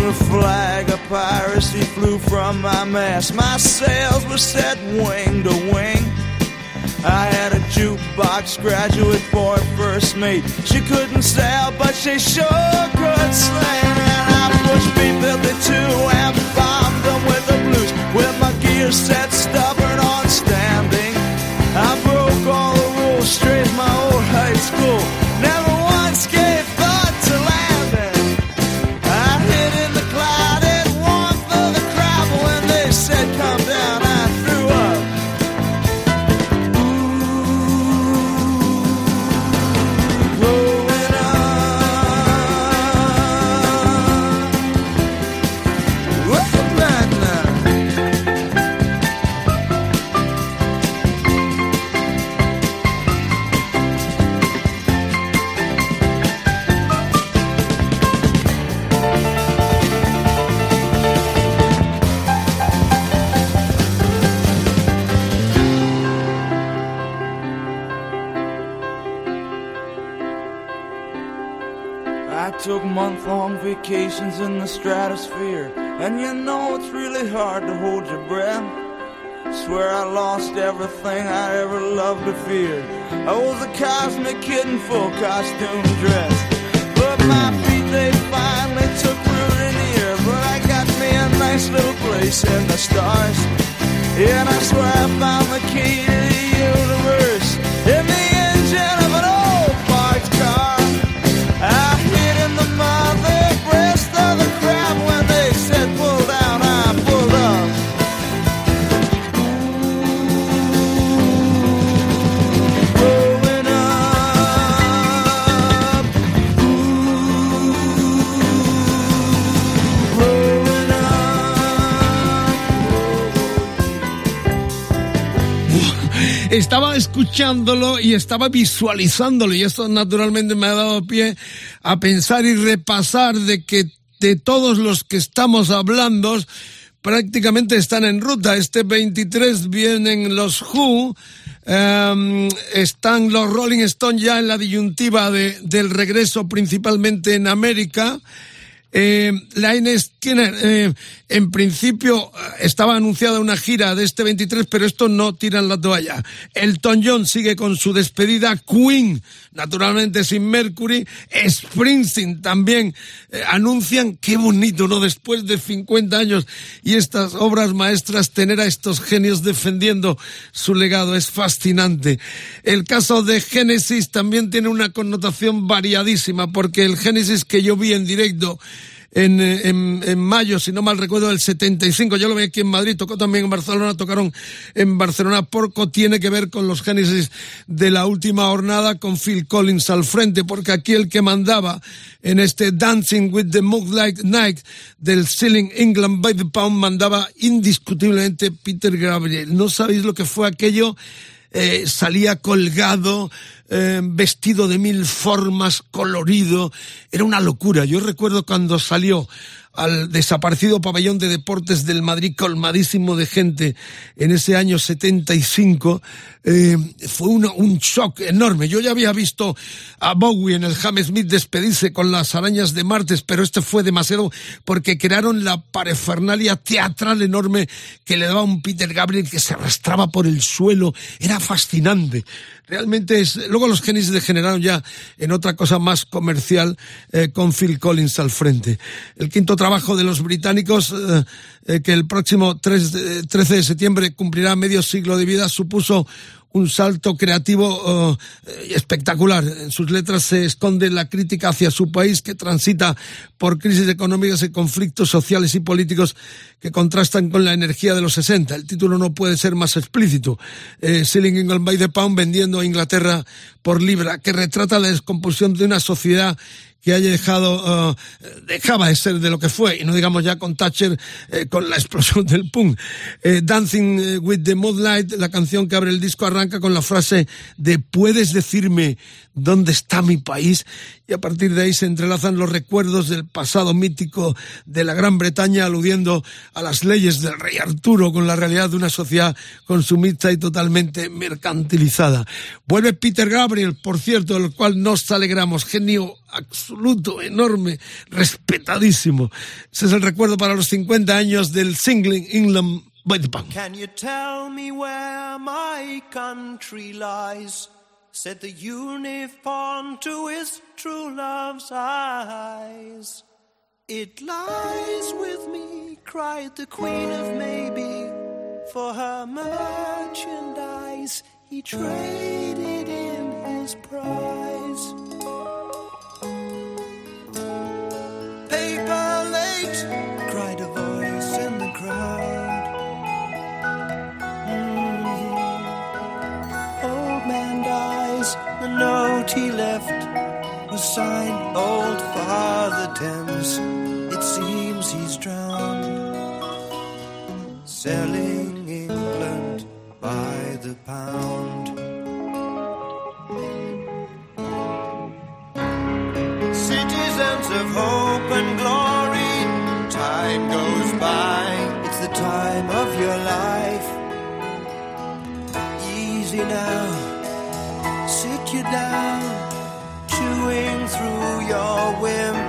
The flag of piracy flew from my mast. My sails were set wing to wing. I had a jukebox graduate for a first mate. She couldn't sail, but she sure could sing. And I pushed B-52 and bombed them with the blues. With my gear set in the stratosphere. And you know it's really hard to hold your breath. Swear I lost everything I ever loved or feared. I was a cosmic kid in full costume dress. But my feet, they finally took root in the air. But I got me a nice little place in the stars. And I swear I found the key to the universe Estaba escuchándolo y estaba visualizándolo y esto naturalmente me ha dado pie a pensar y repasar de que de todos los que estamos hablando prácticamente están en ruta. Este 23 vienen los Who, em, están los Rolling Stones ya en la disyuntiva de- del regreso principalmente en América. Eh, la Ines Skinner, eh, en principio eh, estaba anunciada una gira de este 23, pero esto no tiran la toalla. Elton John sigue con su despedida, Queen, naturalmente sin Mercury, Springsteen también eh, anuncian, qué bonito, ¿no? Después de 50 años y estas obras maestras, tener a estos genios defendiendo su legado es fascinante. El caso de Genesis también tiene una connotación variadísima, porque el Genesis que yo vi en directo en, eh, en, en mayo, si no mal recuerdo, del 75. Yo lo vi aquí en Madrid, tocó también en Barcelona, tocaron en Barcelona. Porco tiene que ver con los Génesis de la última jornada con Phil Collins al frente, porque aquí el que mandaba en este Dancing with the Moonlight Night del Ceiling England by the Pound mandaba indiscutiblemente Peter Gabriel. No sabéis lo que fue aquello eh, salía colgado, eh, vestido de mil formas, colorido. Era una locura. Yo recuerdo cuando salió al desaparecido pabellón de deportes del Madrid colmadísimo de gente en ese año 75, eh, fue un shock enorme. Yo ya había visto a Bowie en el Hammersmith despedirse con las arañas de martes, pero este fue demasiado porque crearon la parefernalia teatral enorme que le daba un Peter Gabriel que se arrastraba por el suelo. Era fascinante. Realmente es. Luego los genis degeneraron ya en otra cosa más comercial eh, con Phil Collins al frente. El quinto trabajo de los británicos, eh, eh, que el próximo 3 de- 13 de septiembre cumplirá medio siglo de vida, supuso un salto creativo eh, espectacular. En sus letras se esconde la crítica hacia su país que transita por crisis económicas y conflictos sociales y políticos que contrastan con la energía de los 60. El título no puede ser más explícito. Eh, Selling England by the Pound vendiendo a Inglaterra por libra, que retrata la descomposición de una sociedad que haya dejado, eh, dejaba de ser de lo que fue, y no digamos ya con Thatcher, eh, con la <laughs> explosión del punk. Eh, Dancing with the Moonlight, la canción que abre el disco, arranca con la frase de ¿puedes decirme dónde está mi país? Y a partir de ahí se entrelazan los recuerdos del pasado mítico de la Gran Bretaña, aludiendo a las leyes del rey Arturo con la realidad de una sociedad consumista y totalmente mercantilizada. Vuelve Peter Gabriel, por cierto, del cual nos alegramos, genio absoluto, enorme, respetadísimo. Ese es el recuerdo para los 50 años del Singling England by the Pound. Can you tell me where my country lies? Said the unicorn to his true love's eyes. It lies with me, cried the queen of maybe. For her merchandise, he traded in his prize. Paper late, cried a voice in the crowd. The note he left was signed Old Father Thames. It seems he's drowned, selling England by the pound. Citizens of hope and glory, time goes by. It's the time of your life. Easy now, you down, chewing through your wimpy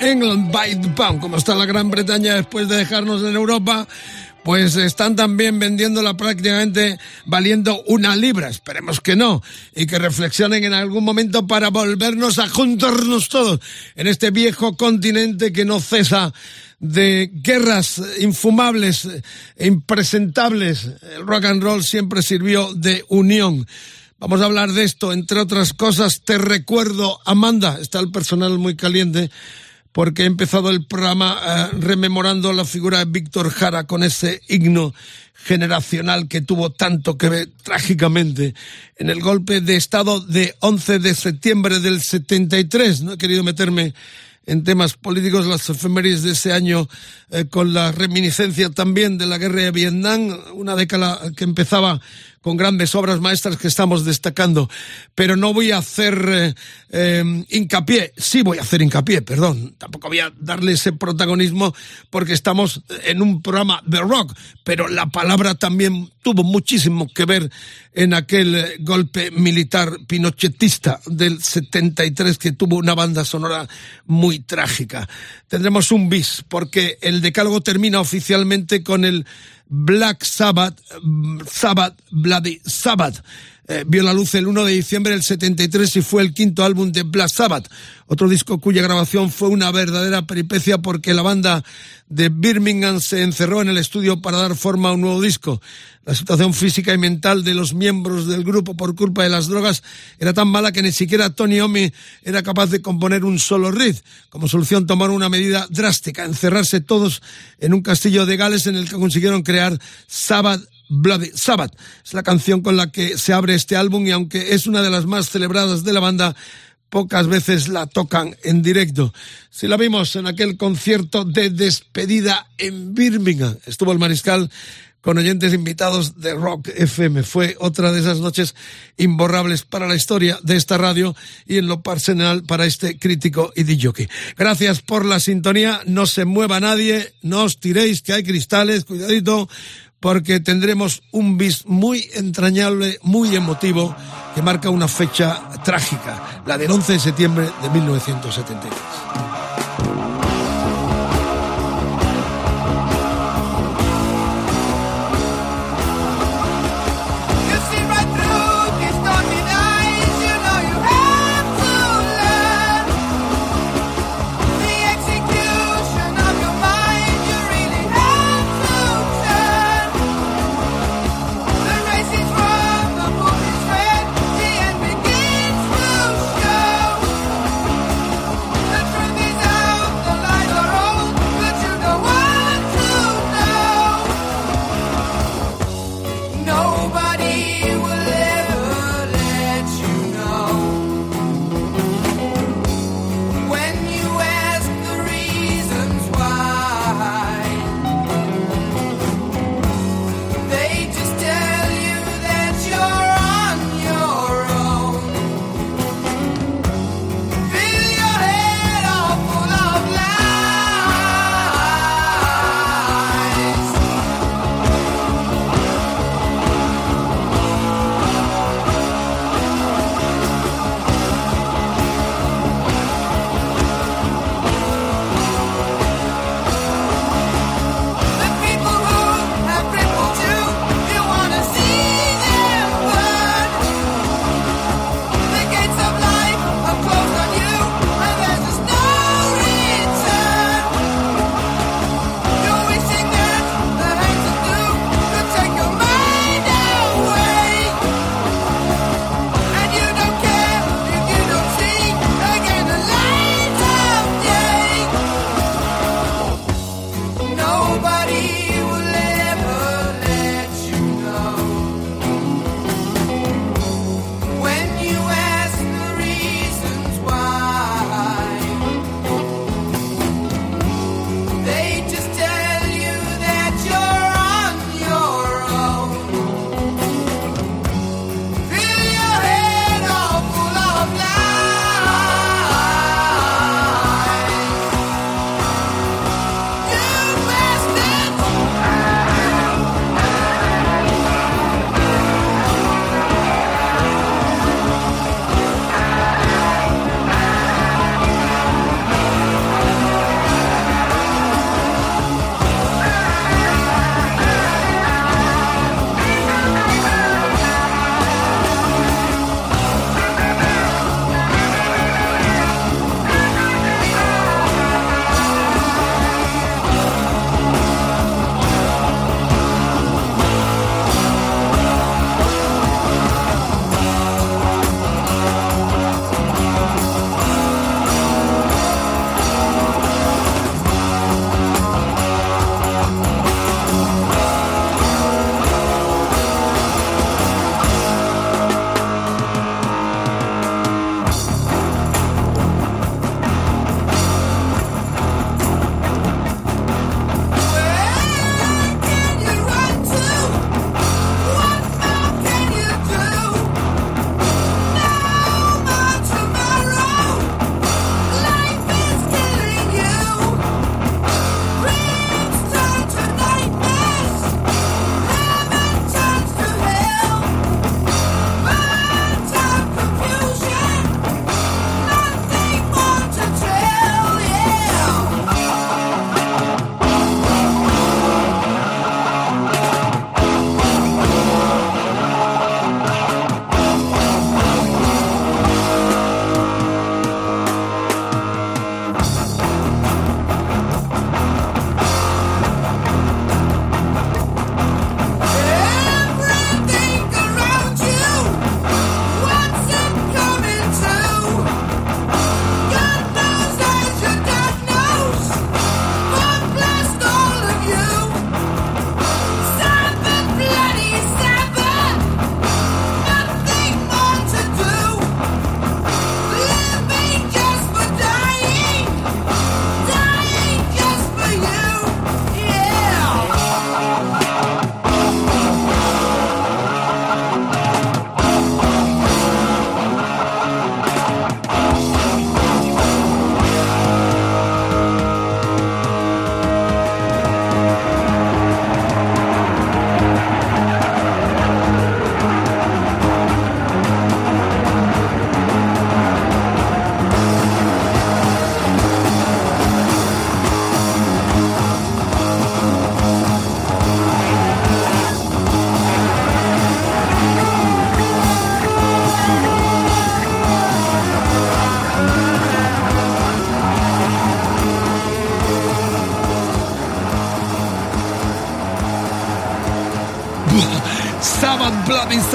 England by the pound, como está la Gran Bretaña después de dejarnos en Europa, pues están también vendiéndola prácticamente valiendo una libra. Esperemos que no. Y que reflexionen en algún momento para volvernos a juntarnos todos en este viejo continente que no cesa de guerras infumables e impresentables. El rock and roll siempre sirvió de unión. Vamos a hablar de esto, entre otras cosas. Te recuerdo, Amanda, está el personal muy caliente porque he empezado el programa eh, rememorando la figura de Víctor Jara con ese himno generacional que tuvo tanto que ver trágicamente en el golpe de Estado de 11 de septiembre del 73. No he querido meterme en temas políticos, las efemérides de ese año, eh, con la reminiscencia también de la guerra de Vietnam, una década que empezaba con grandes obras maestras que estamos destacando. Pero no voy a hacer eh, eh, hincapié, sí voy a hacer hincapié, perdón, tampoco voy a darle ese protagonismo porque estamos en un programa de rock, pero la palabra también tuvo muchísimo que ver en aquel golpe militar pinochetista del 73 que tuvo una banda sonora muy trágica. Tendremos un bis porque el decálogo termina oficialmente con el Black Sabbath, mm, Sabbath, Bloody Sabbath. Eh, vio la luz el 1 de diciembre del 73 y fue el quinto álbum de Black Sabbath, otro disco cuya grabación fue una verdadera peripecia porque la banda de Birmingham se encerró en el estudio para dar forma a un nuevo disco. La situación física y mental de los miembros del grupo por culpa de las drogas era tan mala que ni siquiera Tony Omi era capaz de componer un solo riff. Como solución tomaron una medida drástica, encerrarse todos en un castillo de Gales en el que consiguieron crear Sabbath Bloody Sabbath. Es la canción con la que se abre este álbum y aunque es una de las más celebradas de la banda, pocas veces la tocan en directo. Si la vimos en aquel concierto de despedida en Birmingham, estuvo el mariscal con oyentes invitados de Rock FM. Fue otra de esas noches imborrables para la historia de esta radio y en lo personal para este crítico y DJ. Gracias por la sintonía. No se mueva nadie, no os tiréis que hay cristales, cuidadito porque tendremos un bis muy entrañable, muy emotivo, que marca una fecha trágica, la del 11 de septiembre de 1973.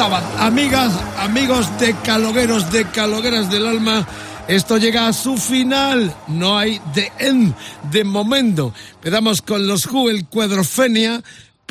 Amigas, amigos de calogueros, de calogueras del alma, esto llega a su final. No hay de end de momento. Empezamos con los Who, el Cuadrofenia.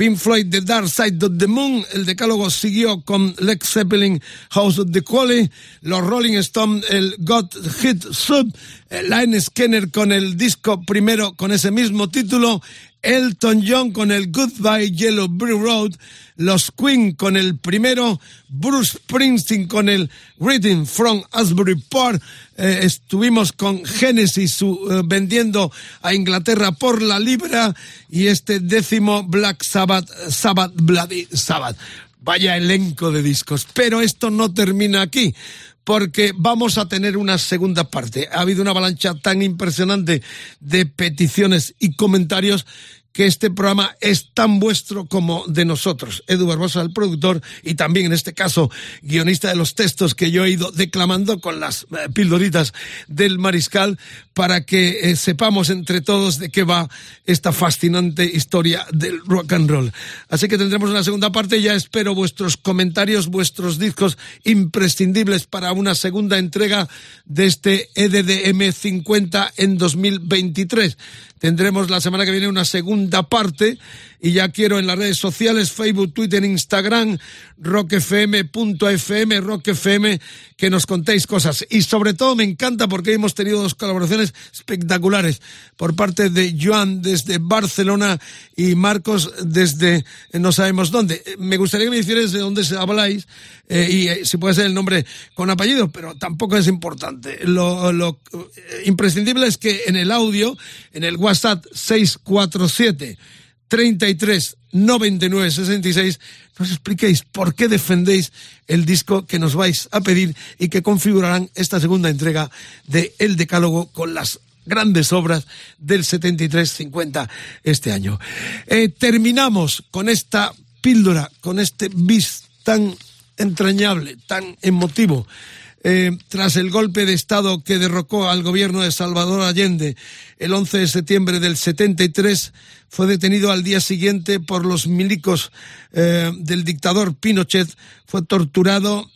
Pink Floyd, The Dark Side of the Moon. El decálogo siguió con Led Zeppelin, House of the Quality. Los Rolling Stones, el God Hit Sub. Line Skinner con el disco primero con ese mismo título. Elton John con el Goodbye Yellow Brick Road, los Queen con el primero, Bruce Springsteen con el Reading from Asbury Park, eh, estuvimos con Genesis su, eh, vendiendo a Inglaterra por la libra y este décimo Black Sabbath, Sabbath Bloody Sabbath. Vaya elenco de discos, pero esto no termina aquí porque vamos a tener una segunda parte. Ha habido una avalancha tan impresionante de peticiones y comentarios que este programa es tan vuestro como de nosotros. Edu Barbosa, el productor, y también en este caso guionista de los textos que yo he ido declamando con las eh, pildoritas del mariscal para que eh, sepamos entre todos de qué va esta fascinante historia del rock and roll. Así que tendremos una segunda parte. Ya espero vuestros comentarios, vuestros discos imprescindibles para una segunda entrega de este EDDM 50 en 2023. Tendremos la semana que viene una segunda parte y ya quiero en las redes sociales, Facebook, Twitter, Instagram, rockfm.fm, rockfm, que nos contéis cosas. Y sobre todo me encanta porque hemos tenido dos colaboraciones espectaculares por parte de Joan desde Barcelona y Marcos desde no sabemos dónde. Me gustaría que me hicierais de dónde habláis eh, y eh, si puede ser el nombre con apellido, pero tampoco es importante. Lo, lo eh, imprescindible es que en el audio, en el WhatsApp 647 33 99 66 nos expliquéis por qué defendéis el disco que nos vais a pedir y que configurarán esta segunda entrega de El Decálogo con las grandes obras del 73-50 este año. Eh, terminamos con esta píldora, con este bis tan entrañable, tan emotivo. Eh, tras el golpe de Estado que derrocó al gobierno de Salvador Allende el 11 de septiembre del 73, fue detenido al día siguiente por los milicos eh, del dictador Pinochet, fue torturado,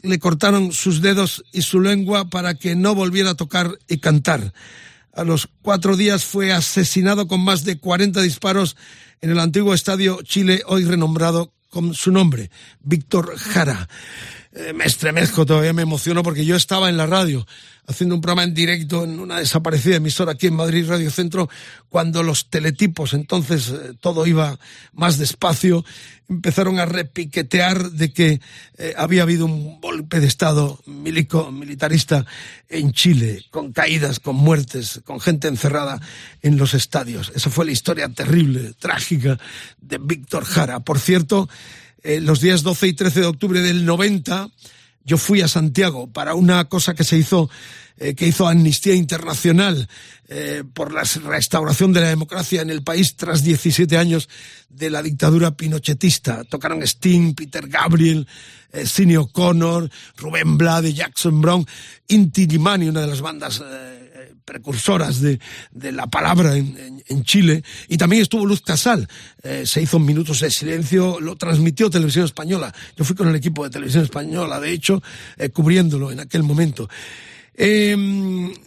le cortaron sus dedos y su lengua para que no volviera a tocar y cantar. A los cuatro días fue asesinado con más de 40 disparos en el antiguo estadio Chile, hoy renombrado con su nombre, Víctor Jara. Eh, me estremezco, todavía me emociono porque yo estaba en la radio haciendo un programa en directo en una desaparecida emisora aquí en Madrid, Radio Centro, cuando los teletipos, entonces eh, todo iba más despacio, empezaron a repiquetear de que eh, había habido un golpe de Estado milico, militarista en Chile, con caídas, con muertes, con gente encerrada en los estadios. Esa fue la historia terrible, trágica de Víctor Jara. Por cierto, eh, los días 12 y 13 de octubre del 90, yo fui a Santiago para una cosa que se hizo, eh, que hizo Amnistía Internacional eh, por la restauración de la democracia en el país tras 17 años de la dictadura pinochetista. Tocaron Sting, Peter Gabriel, eh, Sidney O'Connor, Rubén Blade, Jackson Brown, Inti Limani, una de las bandas precursoras de, de la palabra en, en- Chile, y también estuvo Luz Casal. Eh, se hizo minutos de silencio, lo transmitió Televisión Española. Yo fui con el equipo de Televisión Española, de hecho, eh, cubriéndolo en aquel momento. Eh,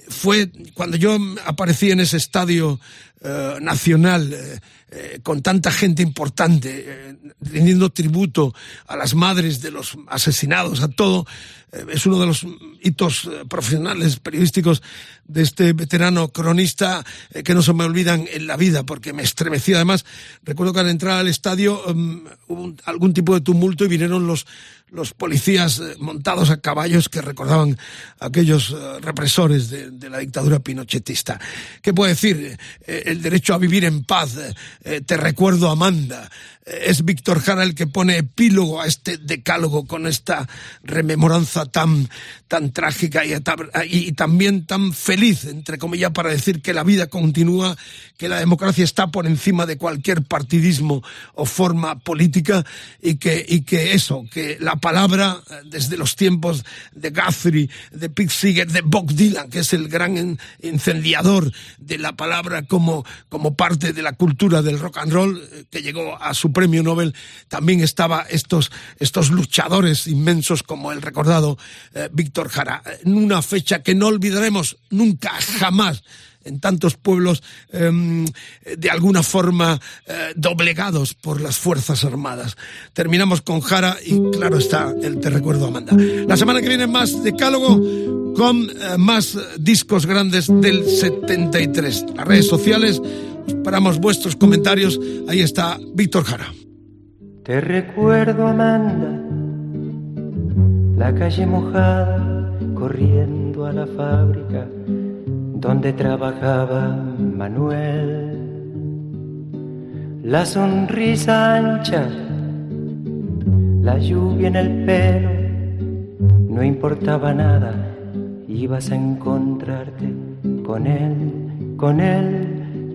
fue cuando yo aparecí en ese estadio eh, nacional eh, eh, con tanta gente importante, rindiendo tributo a las madres de los asesinados, a todo. es uno de los hitos profesionales periodísticos de este veterano cronista que no se me olvidan en la vida porque me estremecí. Además, recuerdo que al entrar al estadio um, hubo algún tipo de tumulto y vinieron los, los policías montados a caballos que recordaban a aquellos represores de, la dictadura pinochetista. ¿Qué puedo decir? El derecho a vivir en paz, eh, te recuerdo Amanda. Es Víctor Jara el que pone epílogo a este decálogo con esta rememoranza tan, tan trágica y, también tan feliz, entre comillas, para decir que la vida continúa, que la democracia está por encima de cualquier partidismo o forma política y que, y que eso, que la palabra eh, desde los tiempos de Guthrie, de Pete Seeger, de Bob Dylan, que es el gran en- incendiador de la palabra como, como parte de la cultura del rock and roll, eh, que llegó a su premio Nobel, también estaba estos, estos luchadores inmensos como el recordado eh, Víctor Jara, en una fecha que no olvidaremos nunca, jamás en tantos pueblos em, de alguna forma eh, doblegados por las Fuerzas Armadas. Terminamos con Jara y claro está el Te Recuerdo Amanda. La semana que viene más decálogo con eh, más discos grandes del 73. Las redes sociales, esperamos vuestros comentarios. Ahí está Víctor Jara. Te recuerdo, Amanda, la calle mojada, corriendo a la fábrica donde trabajaba Manuel. La sonrisa ancha, la lluvia en el pelo, no importaba nada, ibas a encontrarte con él, con él,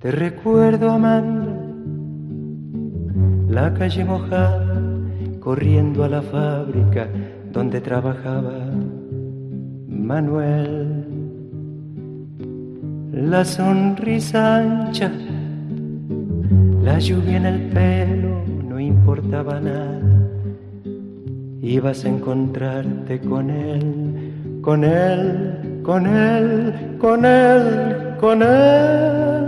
Te recuerdo, Amanda, la calle mojada, corriendo a la fábrica donde trabajaba Manuel. La sonrisa ancha, la lluvia en el pelo, no importaba nada. Ibas a encontrarte con él, con él, con él, con él, con él,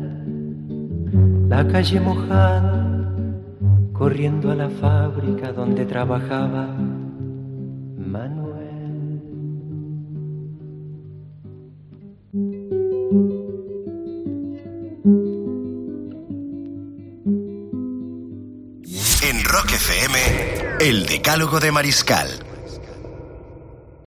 la calle mojada, corriendo a la fábrica donde trabajaba Manuel. En Rock FM, el decálogo de Mariscal